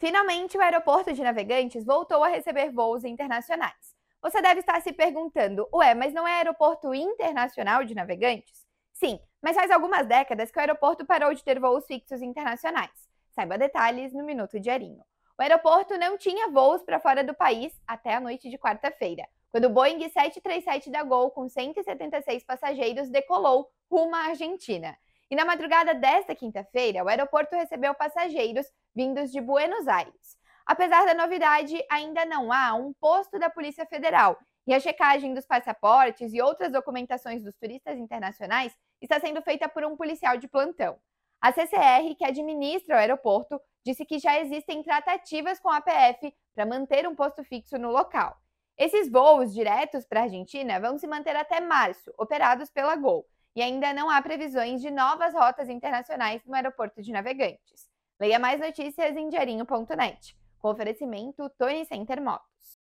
Finalmente, o aeroporto de Navegantes voltou a receber voos internacionais. Você deve estar se perguntando, ué, mas não é aeroporto internacional de Navegantes? Sim, mas faz algumas décadas que o aeroporto parou de ter voos fixos internacionais. Saiba detalhes no Minuto Diarinho. O aeroporto não tinha voos para fora do país até a noite de quarta-feira, quando o Boeing 737 da Gol, com 176 passageiros, decolou rumo à Argentina. E na madrugada desta quinta-feira, o aeroporto recebeu passageiros vindos de Buenos Aires. Apesar da novidade, ainda não há um posto da Polícia Federal e a checagem dos passaportes e outras documentações dos turistas internacionais está sendo feita por um policial de plantão. A CCR, que administra o aeroporto, disse que já existem tratativas com a PF para manter um posto fixo no local. Esses voos diretos para a Argentina vão se manter até março, operados pela Gol, e ainda não há previsões de novas rotas internacionais no aeroporto de Navegantes. Leia mais notícias em diarinho.net. Com oferecimento Tony Center Motos.